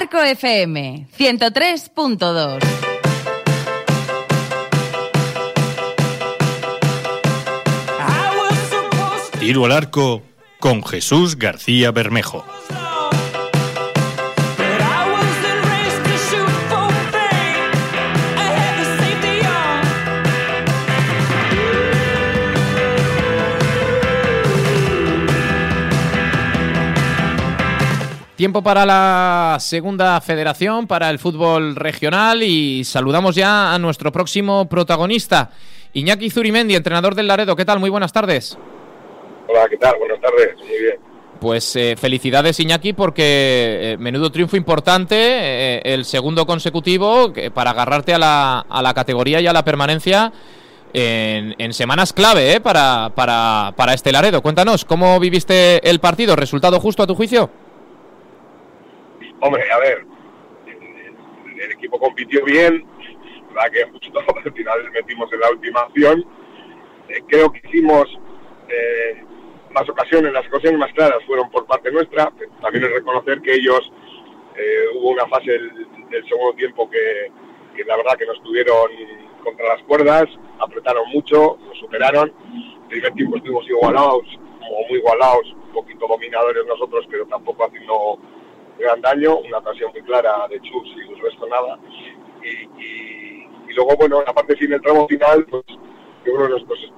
Arco FM 103.2. Tiro al arco con Jesús García Bermejo. Tiempo para la segunda federación, para el fútbol regional y saludamos ya a nuestro próximo protagonista, Iñaki Zurimendi, entrenador del Laredo. ¿Qué tal? Muy buenas tardes. Hola, ¿qué tal? Buenas tardes. Muy bien. Pues eh, felicidades Iñaki porque eh, menudo triunfo importante, eh, el segundo consecutivo para agarrarte a la, a la, categoría y a la permanencia en, en semanas clave para, para, para este Laredo. Cuéntanos, ¿cómo viviste el partido? ¿Resultado justo a tu juicio? Hombre, a ver, el equipo compitió bien, la que justo al final metimos en la última acción. Eh, creo que hicimos eh, más ocasiones, las ocasiones más claras fueron por parte nuestra. También es reconocer que ellos eh, hubo una fase del, segundo tiempo que, que, la verdad que nos tuvieron contra las cuerdas, apretaron mucho, nos superaron. El primer tiempo estuvimos igualados, como muy igualados, un poquito dominadores nosotros, pero tampoco haciendo gran daño, una ocasión muy clara de Chus y el resto nada. Y, y, luego, bueno, en la parte final, el tramo final, pues yo creo que nosotros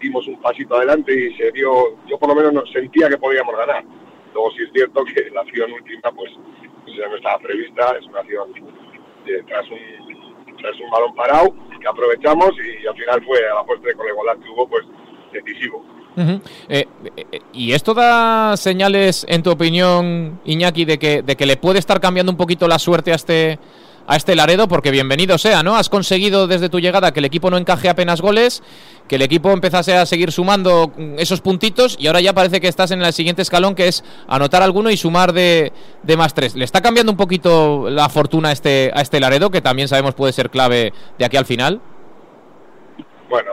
dimos un pasito adelante y se dio, yo por lo menos no, sentía que podíamos ganar. Luego sí es cierto que la acción última, pues, pues ya no estaba prevista, es una acción de, tras, un, tras un balón parado que aprovechamos y, al final fue a la postre con el igualdad que hubo, pues decisivo. Uh -huh. eh, eh, ¿Y esto da señales, en tu opinión, Iñaki, de que, de que le puede estar cambiando un poquito la suerte a este, a este Laredo? Porque bienvenido sea, ¿no? Has conseguido desde tu llegada que el equipo no encaje apenas goles, que el equipo empezase a seguir sumando esos puntitos y ahora ya parece que estás en el siguiente escalón que es anotar alguno y sumar de, de más tres. ¿Le está cambiando un poquito la fortuna a este, a este Laredo, que también sabemos puede ser clave de aquí al final? Bueno,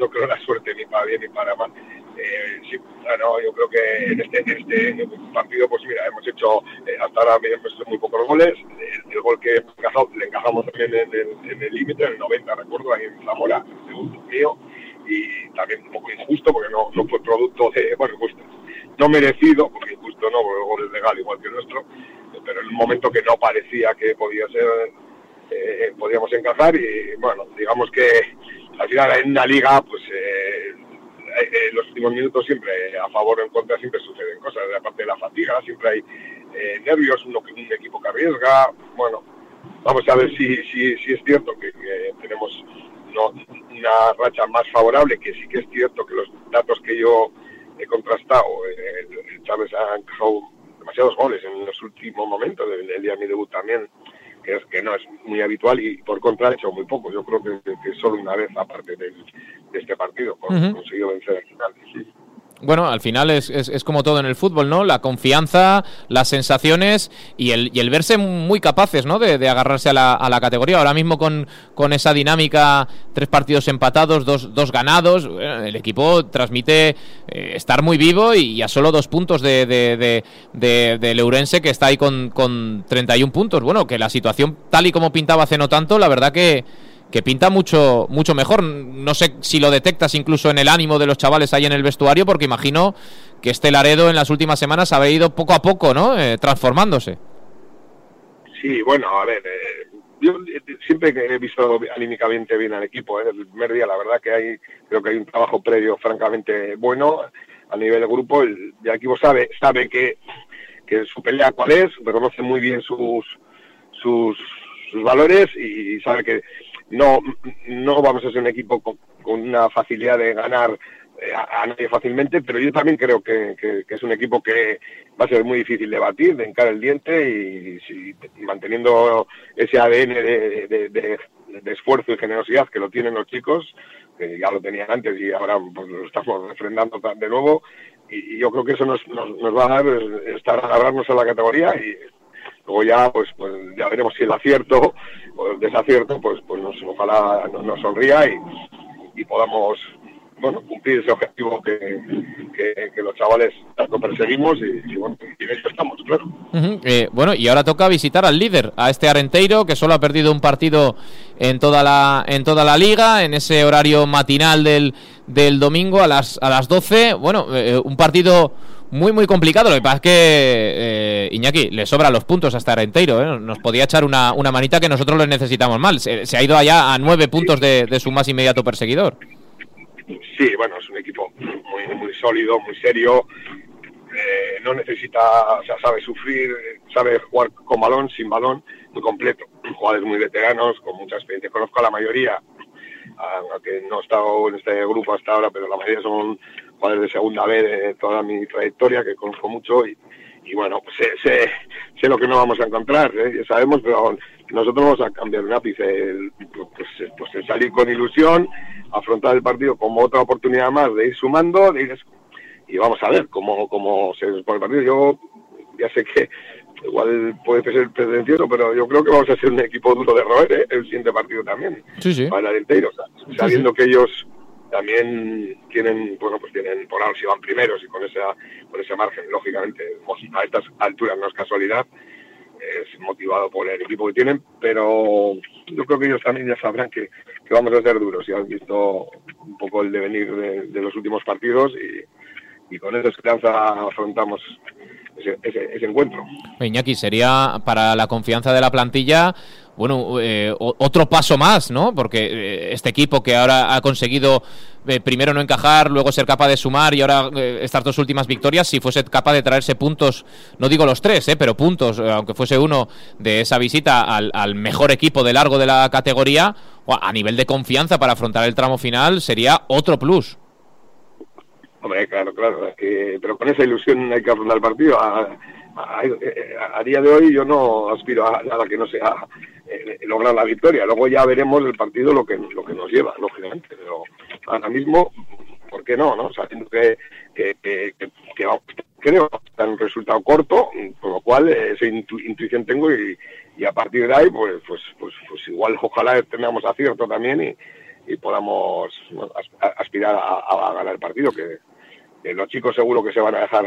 no creo la suerte ni para bien ni para mal. Eh, sí, bueno, yo creo que en este, en este partido, pues mira, hemos hecho eh, hasta ahora hemos hecho muy pocos goles. El, gol que encajado, le encajamos también en el límite, en el 90, recuerdo, ahí en Zamora, segundo mío. Y también un poco injusto porque no, no fue producto de, bueno, injusto, no merecido, porque injusto no, porque el gol es legal igual que el nuestro, pero en un momento que no parecía que podía ser, eh, podíamos encajar y bueno, digamos que al final en una liga, pues eh, en los últimos minutos siempre a favor o en contra siempre suceden cosas, aparte de la fatiga, siempre hay eh, nervios, uno un equipo que arriesga, bueno, vamos a ver si, si, si es cierto que, tenemos no, una racha más favorable, que sí que es cierto que los datos que yo he contrastado, eh, Chávez ha encajado demasiados goles en los últimos momentos, el, el día de mi debut también, que es que no es muy habitual y por contra ha hecho muy poco. Yo creo que, que solo una vez aparte de, de este partido uh -huh. consiguió vencer al final. Sí. Bueno, al final es, es, como todo en el fútbol, ¿no? La confianza, las sensaciones y el, y el verse muy capaces, ¿no? De, de agarrarse a la, a la, categoría. Ahora mismo con, con, esa dinámica, tres partidos empatados, dos, dos ganados, el equipo transmite eh, estar muy vivo y a solo dos puntos de, de, de, de que está ahí con, con 31 puntos. Bueno, que la situación tal y como pintaba hace no tanto, la verdad que que pinta mucho mucho mejor. No sé si lo detectas incluso en el ánimo de los chavales ahí en el vestuario, porque imagino que este Laredo en las últimas semanas ha ido poco a poco, ¿no? Eh, transformándose. Sí, bueno, a ver, eh, yo siempre he visto anímicamente bien al equipo. ¿eh? El primer día, la verdad que hay, creo que hay un trabajo previo francamente bueno a nivel de grupo. El, equipo sabe, sabe que, que su pelea cuál es, reconoce muy bien sus, sus valores y sabe que no, no vamos a ser un equipo con, con una facilidad de ganar eh, a, nadie fácilmente, pero yo también creo que, que, es un equipo que va a ser muy difícil de batir, de encar el diente y, si, manteniendo ese ADN de, de, esfuerzo y generosidad que lo tienen los chicos, que ya lo tenían antes y ahora pues, lo estamos refrendando de nuevo, y, y yo creo que eso nos, nos, nos va a dar estar a agarrarnos a la categoría y luego ya pues, pues ya veremos si el acierto o el desacierto pues pues nos ojalá nos, sonría y, y podamos bueno cumplir ese objetivo que, que, los chavales tanto perseguimos y, bueno, y en estamos, claro. Eh, bueno, y ahora toca visitar al líder, a este Arenteiro, que solo ha perdido un partido en toda la, en toda la liga, en ese horario matinal del, del domingo a las, a las 12. Bueno, eh, un partido muy, muy complicado. Lo que pasa es que eh, Iñaki le sobran los puntos hasta Arenteiro. ¿eh? Nos podía echar una, una manita que nosotros le necesitamos mal. Se, ha ido allá a nueve puntos de, su más inmediato perseguidor. Sí, bueno, es un equipo muy, muy sólido, muy serio. Eh, no necesita, o sea, sabe sufrir, sabe jugar con balón, sin balón, muy completo. Jugadores muy veteranos, con mucha experiencia. Conozco a la mayoría, aunque no he estado en este grupo hasta ahora, pero la mayoría son jugadores de segunda vez de toda mi trayectoria, que conozco mucho y, y bueno, pues sé, sé, lo que no vamos a encontrar, ¿eh? sabemos, pero nosotros vamos a cambiar un ápice, pues, pues el salir con ilusión, afrontar el partido como otra oportunidad más de ir sumando, de ir, y vamos a ver cómo, cómo se pone el partido. Yo ya sé que igual puede ser pretencioso, pero yo creo que vamos a ser un equipo duro de roer ¿eh? el siguiente partido también, sí, sí. para el entero, sabiendo que ellos también tienen, bueno, pues tienen, por ahora si van primeros y con esa, con ese margen, lógicamente, a estas alturas no es casualidad, es motivado por el equipo que tienen, pero yo creo que ellos también ya sabrán que, vamos a ser duros y han visto un poco el devenir de, los últimos partidos y, y con esa esperanza afrontamos ese, encuentro. Iñaki, sería para la confianza de la plantilla bueno, eh, otro paso más, ¿no? Porque eh, este equipo que ahora ha conseguido eh, primero no encajar, luego ser capaz de sumar y ahora estas dos últimas victorias, si fuese capaz de traerse puntos, no digo los tres, pero puntos, aunque fuese uno de esa visita al, al mejor equipo de largo de la categoría, a nivel de confianza para afrontar el tramo final, sería otro plus. Hombre, claro, claro, pero con esa ilusión hay que afrontar el partido. A, a, día de hoy yo no aspiro a nada que no sea eh, lograr la victoria. Luego ya veremos el partido lo que, lo que nos lleva, lógicamente. Pero ahora mismo, ¿por qué no? no? Sabiendo que, que, que, que creo que un resultado corto, por lo cual eh, esa intuición tengo y, a partir de ahí, pues, pues, pues, pues igual ojalá tengamos acierto también y, y podamos aspirar a, ganar el partido, que, los chicos seguro que se van a dejar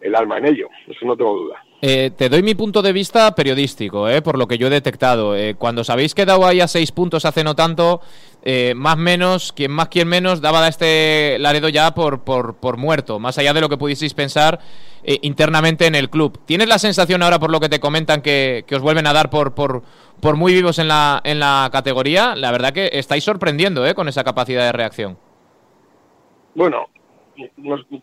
el alma en ello, eso no tengo duda. Eh, te doy mi punto de vista periodístico, eh, por lo que yo he detectado. Eh, cuando os habéis quedado ahí a seis puntos hace no tanto, eh, más menos, quien más, quien menos, daba a este Laredo ya por, por, por muerto, más allá de lo que pudieseis pensar internamente en el club. ¿Tienes la sensación ahora, por lo que te comentan, que, que os vuelven a dar por, por, por muy vivos en la, en la categoría? La verdad que estáis sorprendiendo con esa capacidad de reacción. Bueno,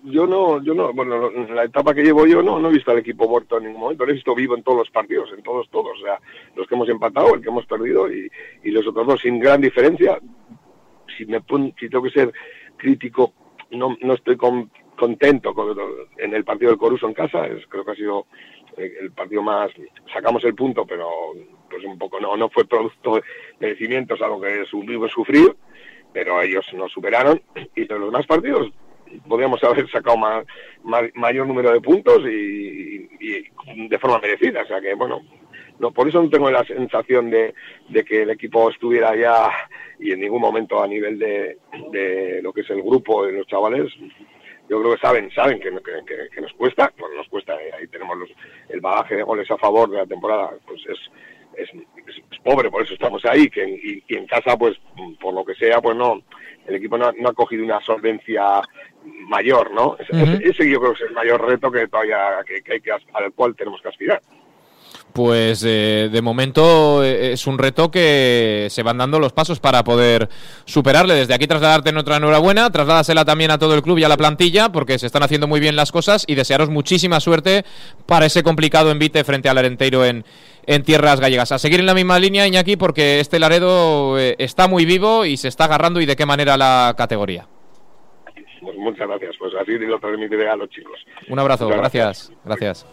yo no, yo no, bueno, en la etapa que llevo yo no, no he visto al equipo muerto en ningún momento, lo he visto vivo en todos los partidos, en todos, todos, o sea, los que hemos empatado, el que hemos perdido y, los otros dos sin gran diferencia. Si me si tengo que ser crítico, no, no estoy contento con, en el partido del Coruso en casa, es, creo que ha sido eh, el partido más, sacamos el punto, pero pues un poco no, no fue producto de merecimientos, algo que subimos sufrir, pero ellos nos superaron y de los demás partidos podríamos haber sacado más, mayor número de puntos y, de forma merecida. O sea que, bueno, no, por eso no tengo la sensación de, que el equipo estuviera ya y en ningún momento a nivel de, de lo que es el grupo de los chavales. Yo creo que saben, saben que, que, nos cuesta, bueno, nos cuesta, eh, ahí tenemos los, el bagaje de goles a favor de la temporada, pues es, es, pobre, por eso estamos ahí, que y, y, en casa, pues, por lo que sea, pues no, el equipo no, no ha cogido una solvencia mayor, ¿no? Ese, yo creo que es el mayor reto que todavía que, hay que, al cual tenemos que aspirar. Pues eh, de momento eh, es un reto que se van dando los pasos para poder superarle. Desde aquí trasladarte nuestra enhorabuena, trasládasela también a todo el club y a la plantilla porque se están haciendo muy bien las cosas y desearos muchísima suerte para ese complicado envite frente al Arenteiro en, en tierras gallegas. A seguir en la misma línea, Iñaki, porque este Laredo eh, está muy vivo y se está agarrando y de qué manera la categoría. Pues muchas gracias. Pues así lo transmitiré a los chicos. Un abrazo, gracias. Gracias.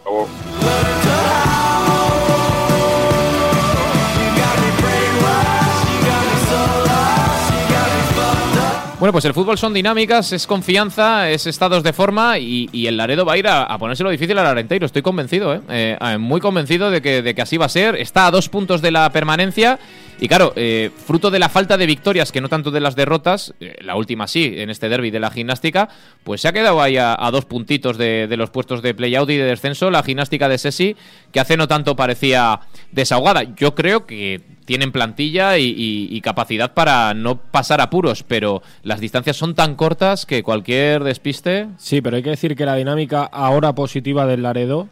Bueno, pues el fútbol son dinámicas, es confianza, es estados de forma y, el Laredo va a ir a, ponérselo difícil al Arenteiro. Estoy convencido, ¿eh? ¿eh? muy convencido de que, así va a ser. Está a dos puntos de la permanencia y claro, eh, fruto de la falta de victorias, que no tanto de las derrotas, eh, la última sí, en este derby de la gimnástica, pues se ha quedado ahí a, dos puntitos de, los puestos de play-out y de descenso la gimnástica de Sesi, que hace no tanto parecía desahogada. Yo creo que tienen plantilla y, capacidad para no pasar apuros, pero las distancias son tan cortas que cualquier despiste... Sí, pero hay que decir que la dinámica ahora positiva del Laredo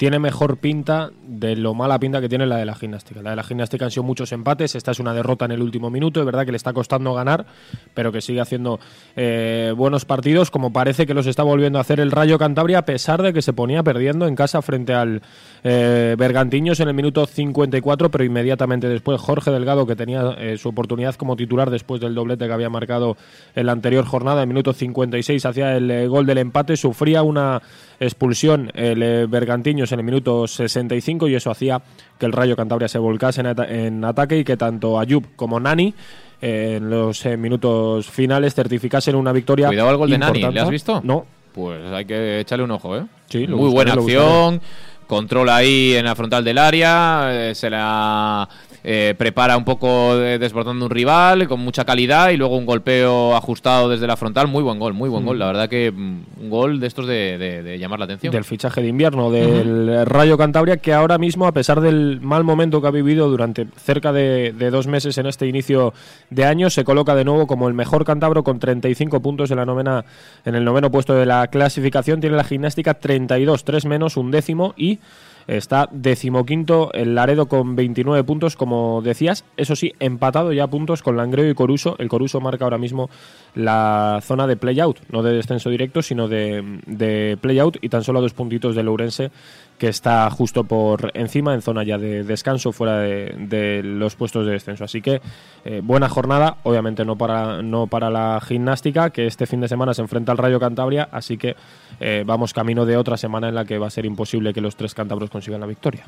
tiene mejor pinta de lo mala pinta que tiene la de la gimnástica. La de la gimnástica han sido muchos empates, esta es una derrota en el último minuto, es verdad que le está costando ganar, pero que sigue haciendo eh, buenos partidos, como parece que los está volviendo a hacer el Rayo Cantabria, a pesar de que se ponía perdiendo en casa frente al eh, Bergantiños en el minuto 54, pero inmediatamente después Jorge Delgado, que tenía eh, su oportunidad como titular después del doblete que había marcado en la anterior jornada, en minuto 56 hacía el gol del empate, sufría una expulsión el Bergantiños en el minuto 65 y eso hacía que el Rayo Cantabria se volcase en, ataque y que tanto Ayub como Nani eh, en los eh, minutos finales certificasen una victoria. Cuidado al gol de Nani, ¿le has visto? No. Pues hay que echarle un ojo, ¿eh? Sí, Muy buena acción, control ahí en la frontal del área, eh, se la eh, prepara un poco desbordando un rival con mucha calidad y luego un golpeo ajustado desde la frontal. Muy buen gol, muy buen gol. La mm. verdad que mm, un gol de estos de, llamar la atención. Del fichaje de invierno del Rayo Cantabria, que ahora mismo, a pesar del mal momento que ha vivido durante cerca de, dos meses en este inicio de año, se coloca de nuevo como el mejor cantabro con 35 puntos en la novena, en el noveno puesto de la clasificación. Tiene la gimnástica 32, 3 menos, un décimo y Está decimoquinto el Laredo con 29 puntos, como decías. Eso sí, empatado ya puntos con Langreo y Coruso. El Coruso marca ahora mismo la zona de play-out, no de descenso directo, sino de, de play-out y tan solo dos puntitos de Lourense que está justo por encima, en zona ya de descanso, fuera de, los puestos de descenso. Así que eh, buena jornada, obviamente no para, no para la gimnástica, que este fin de semana se enfrenta al Rayo Cantabria, así que eh, vamos camino de otra semana en la que va a ser imposible que los tres cántabros consigan la victoria.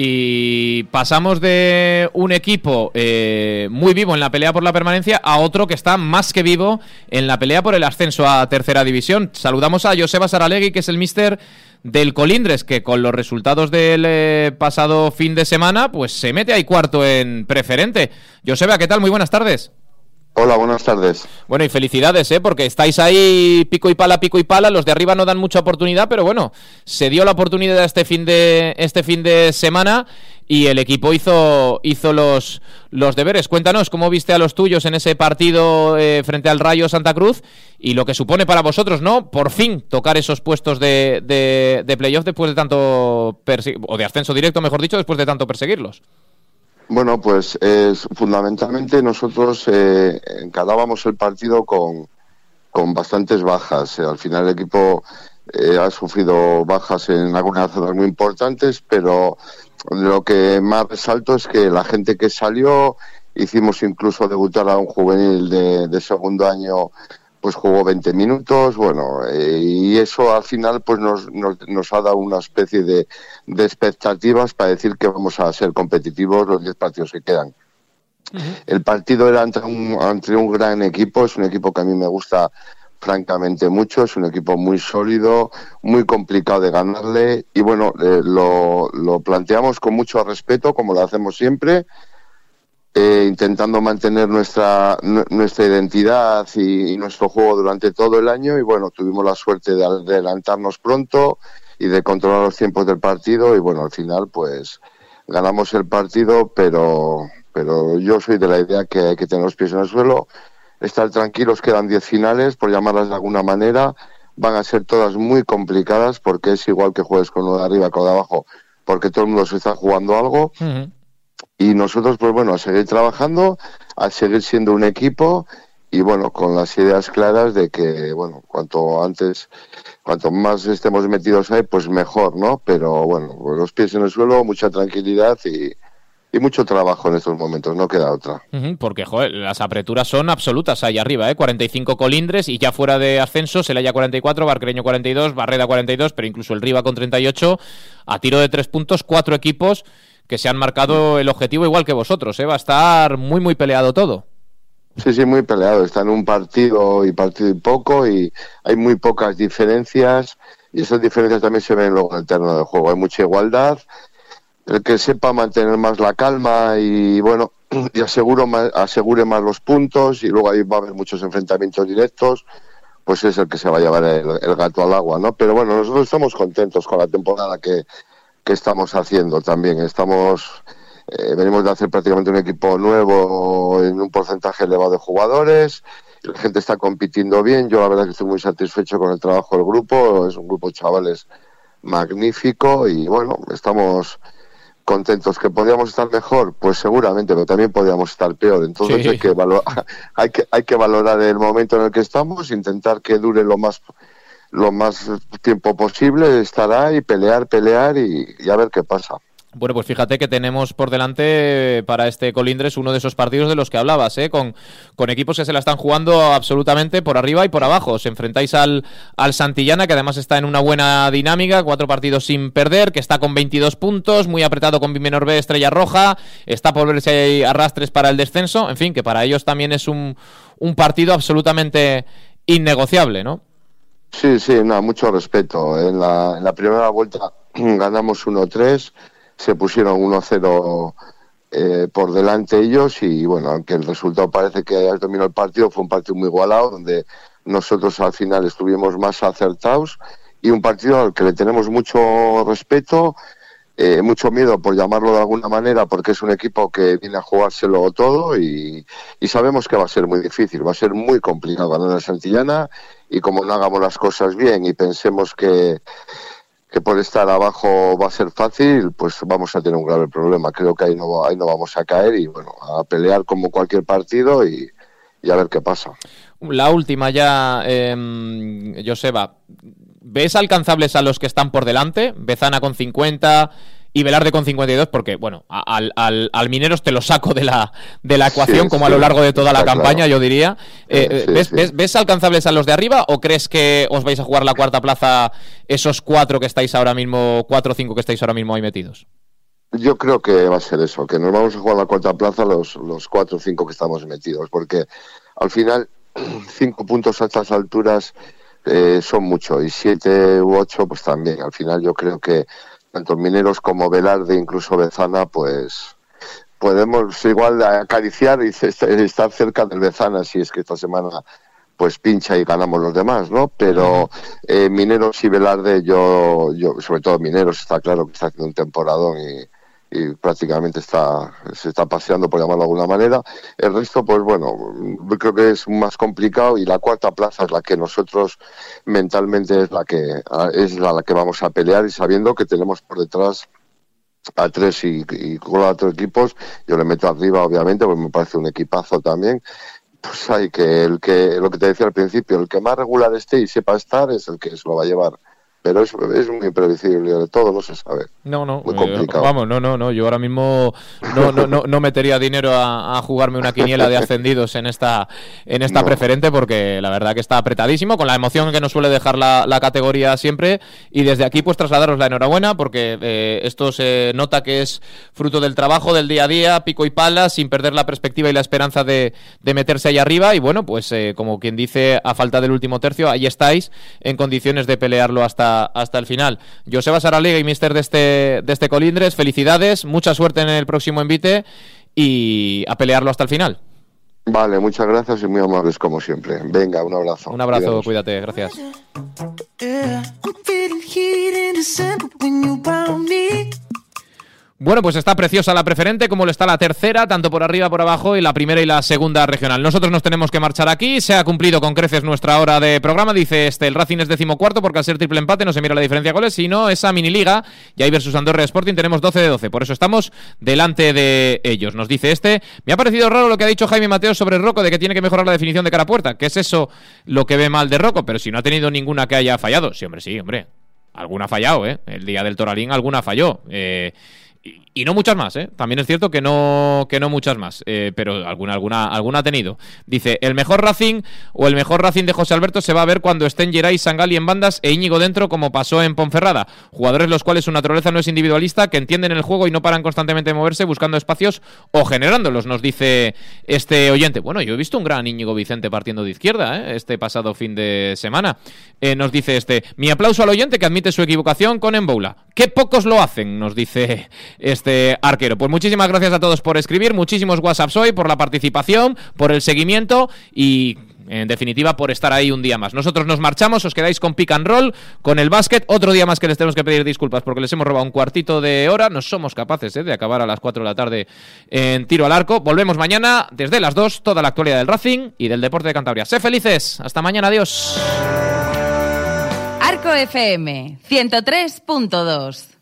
Y pasamos de un equipo eh, muy vivo en la pelea por la permanencia a otro que está más que vivo en la pelea por el ascenso a tercera división. Saludamos a Joseba Saralegui, que es el mister del Colindres, que con los resultados del eh, pasado fin de semana, pues se mete ahí cuarto en preferente. Joseba, ¿qué tal? Muy buenas tardes. Hola, buenas tardes. Bueno, y felicidades, ¿eh? porque estáis ahí pico y pala, pico y pala. Los de arriba no dan mucha oportunidad, pero bueno, se dio la oportunidad este fin de, este fin de semana y el equipo hizo, hizo los, los deberes. Cuéntanos cómo viste a los tuyos en ese partido eh, frente al Rayo Santa Cruz y lo que supone para vosotros, ¿no? Por fin tocar esos puestos de, de, de playoff después de tanto, o de ascenso directo, mejor dicho, después de tanto perseguirlos. Bueno, pues es, fundamentalmente nosotros eh, encarábamos el partido con, con bastantes bajas. al final el equipo eh, ha sufrido bajas en algunas zonas muy importantes, pero lo que más resalto es que la gente que salió, hicimos incluso debutar a un juvenil de segundo año pues jugó 20 minutos, bueno, eh, y eso al final pues nos, nos, ha dado una especie de, de, expectativas para decir que vamos a ser competitivos los 10 partidos que quedan. El partido era entre un, entre un gran equipo, es un equipo que a mí me gusta francamente mucho, es un equipo muy sólido, muy complicado de ganarle y bueno, eh, lo, lo planteamos con mucho respeto, como lo hacemos siempre, eh, intentando mantener nuestra, nuestra identidad y, nuestro juego durante todo el año. Y bueno, tuvimos la suerte de adelantarnos pronto y de controlar los tiempos del partido. Y bueno, al final pues ganamos el partido, pero, pero yo soy de la idea que hay que tener los pies en el suelo, estar tranquilos, quedan 10 finales, por llamarlas de alguna manera, van a ser todas muy complicadas porque es igual que juegues con uno de arriba con uno de abajo, porque todo el mundo se está jugando algo y nosotros, pues bueno, a seguir trabajando, a seguir siendo un equipo y bueno, con las ideas claras de que, bueno, cuanto antes, cuanto más estemos metidos ahí, pues mejor, ¿no? Pero bueno, los pies en el suelo, mucha tranquilidad y, mucho trabajo en estos momentos, no queda otra. porque, joder, las apreturas son absolutas ahí arriba, ¿eh? 45 colindres y ya fuera de ascenso, Selaya 44, Barcreño 42, Barreda 42, pero incluso el Riva con 38, a tiro de tres puntos, cuatro equipos que se han marcado el objetivo igual que vosotros, ¿eh? Va a estar muy, muy peleado todo. Sí, sí, muy peleado. Está en un partido y partido y poco y hay muy pocas diferencias y esas diferencias también se ven luego en el terreno de juego. Hay mucha igualdad. El que sepa mantener más la calma y bueno, y aseguro más, asegure más los puntos y luego ahí va a haber muchos enfrentamientos directos, pues es el que se va a llevar el, el gato al agua, ¿no? Pero bueno, nosotros estamos contentos con la temporada que, que estamos haciendo también. Estamos eh, venimos de hacer prácticamente un equipo nuevo en un porcentaje elevado de jugadores. La gente está compitiendo bien. Yo la verdad que estoy muy satisfecho con el trabajo del grupo. Es un grupo de chavales magnífico y bueno, estamos contentos. ¿Que podíamos estar mejor? Pues seguramente, pero también podíamos estar peor. Entonces Sí. hay, que valo- hay, que, hay que valorar el momento en el que estamos, intentar que dure lo más lo más tiempo posible, estar ahí, pelear, pelear y, y a ver qué pasa. Bueno, pues fíjate que tenemos por delante para este Colindres uno de esos partidos de los que hablabas, ¿eh? con, con equipos que se la están jugando absolutamente por arriba y por abajo. Os enfrentáis al, al Santillana, que además está en una buena dinámica, cuatro partidos sin perder, que está con 22 puntos, muy apretado con Bimenor B, Estrella Roja, está por ver si hay arrastres para el descenso, en fin, que para ellos también es un, un partido absolutamente innegociable, ¿no? Sí, sí, no, mucho respeto. En la, primera vuelta ganamos 1-3, se pusieron 1-0 eh, por delante ellos y bueno, aunque el resultado parece que haya dominado el partido, fue un partido muy igualado donde nosotros al final estuvimos más acertados y un partido al que le tenemos mucho respeto, eh, mucho miedo por llamarlo de alguna manera porque es un equipo que viene a jugárselo todo y, sabemos que va a ser muy difícil, va a ser muy complicado ganar a Santillana y como no hagamos las cosas bien y pensemos que, que por estar abajo va a ser fácil, pues vamos a tener un grave problema. Creo que ahí no, ahí no vamos a caer y bueno, a pelear como cualquier partido y, y a ver qué pasa. La última ya, eh, Joseba. ¿Ves alcanzables a los que están por delante? Bezana con 50 y Velarde con 52, porque, bueno, al, al, al Mineros te lo saco de la, de la ecuación, Sí, como a lo largo de toda la campaña, claro. yo diría. Eh, Sí, ¿ves, ves- ves alcanzables a los de arriba o crees que os vais a jugar la cuarta plaza esos cuatro que estáis ahora mismo, cuatro o cinco que estáis ahora mismo ahí metidos? Yo creo que va a ser eso, que nos vamos a jugar la cuarta plaza los, los cuatro o cinco que estamos metidos, porque al final cinco puntos a estas alturas eh, son mucho y siete u ocho pues también. Al final yo creo que tanto Mineros como Velarde, incluso Bezana, pues podemos igual acariciar y est- estar cerca del Bezana si es que esta semana pues pincha y ganamos los demás, ¿no? Pero eh, Mineros y Velarde, yo, yo, sobre todo Mineros, está claro que está haciendo un temporadón y, y prácticamente está, se está paseando, por llamarlo de alguna manera. El resto, pues bueno, creo que es más complicado y la cuarta plaza es la que nosotros mentalmente es la que, es la, que vamos a pelear y sabiendo que tenemos por detrás a tres y, y cuatro equipos, yo le meto arriba obviamente, porque me parece un equipazo también. Pues hay que el que lo que te decía al principio, el que más regular esté y sepa estar es el que se lo va a llevar. Pero es, es muy imprevisible, todo no se sabe. No, no, Muy eh, complicado. vamos, no, no, no. Yo ahora mismo no, no, no, no metería dinero a, a jugarme una quiniela de ascendidos en esta, en esta No. preferente porque la verdad que está apretadísimo, con la emoción que nos suele dejar la, la categoría siempre. Y desde aquí, pues trasladaros la enhorabuena porque eh, esto se nota que es fruto del trabajo del día a día, pico y pala, sin perder la perspectiva y la esperanza de, de meterse ahí arriba. Y bueno, pues eh, como quien dice, a falta del último tercio, ahí estáis en condiciones de pelearlo hasta, hasta el final. Joseba Saraliga y mister de este, de este Colindres, felicidades, mucha suerte en el próximo envite y a pelearlo hasta el final. Vale, muchas gracias y muy amables como siempre. Venga, un abrazo. Un abrazo, cuídate, gracias. Bueno, pues está preciosa la preferente, como lo está la tercera, tanto por arriba, por abajo, y la primera y la segunda regional. Nosotros nos tenemos que marchar aquí. Se ha cumplido con creces nuestra hora de programa. Dice este, el Racing es decimocuarto, porque al ser triple empate no se mira la diferencia de goles, sino esa mini liga. Y ahí versus Andorra Sporting tenemos 12 de 12. Por eso estamos delante de ellos. Nos dice este, me ha parecido raro lo que ha dicho Jaime Mateo sobre Rocco, de que tiene que mejorar la definición de cara a puerta. ¿Qué es eso lo que ve mal de Rocco? Pero si no ha tenido ninguna que haya fallado. Sí, hombre, sí, hombre. Alguna ha fallado, ¿eh? El día del Toralín alguna falló. Eh, y, no muchas más, ¿eh? También es cierto que no, que no muchas más, eh, pero alguna, alguna, alguna ha tenido. Dice, el mejor Racing o el mejor Racing de José Alberto se va a ver cuando estén Geray, Sangali en bandas e Íñigo dentro, como pasó en Ponferrada. Jugadores los cuales su naturaleza no es individualista, que entienden el juego y no paran constantemente de moverse buscando espacios o generándolos, nos dice este oyente. Bueno, yo he visto un gran Íñigo Vicente partiendo de izquierda, ¿eh? este pasado fin de semana. Eh, nos dice este, mi aplauso al oyente que admite su equivocación con Emboula. Qué pocos lo hacen, nos dice este arquero. Pues muchísimas gracias a todos por escribir, muchísimos WhatsApps hoy, por la participación, por el seguimiento y en definitiva, por estar ahí un día más. Nosotros nos marchamos, os quedáis con pick and roll, con el básquet. Otro día más que les tenemos que pedir disculpas porque les hemos robado un cuartito de hora. No somos capaces ¿eh? de acabar a las 4 de la tarde en tiro al arco. Volvemos mañana desde las 2, toda la actualidad del Racing y del deporte de Cantabria. Sé felices. Hasta mañana. Adiós. Arco FM 103.2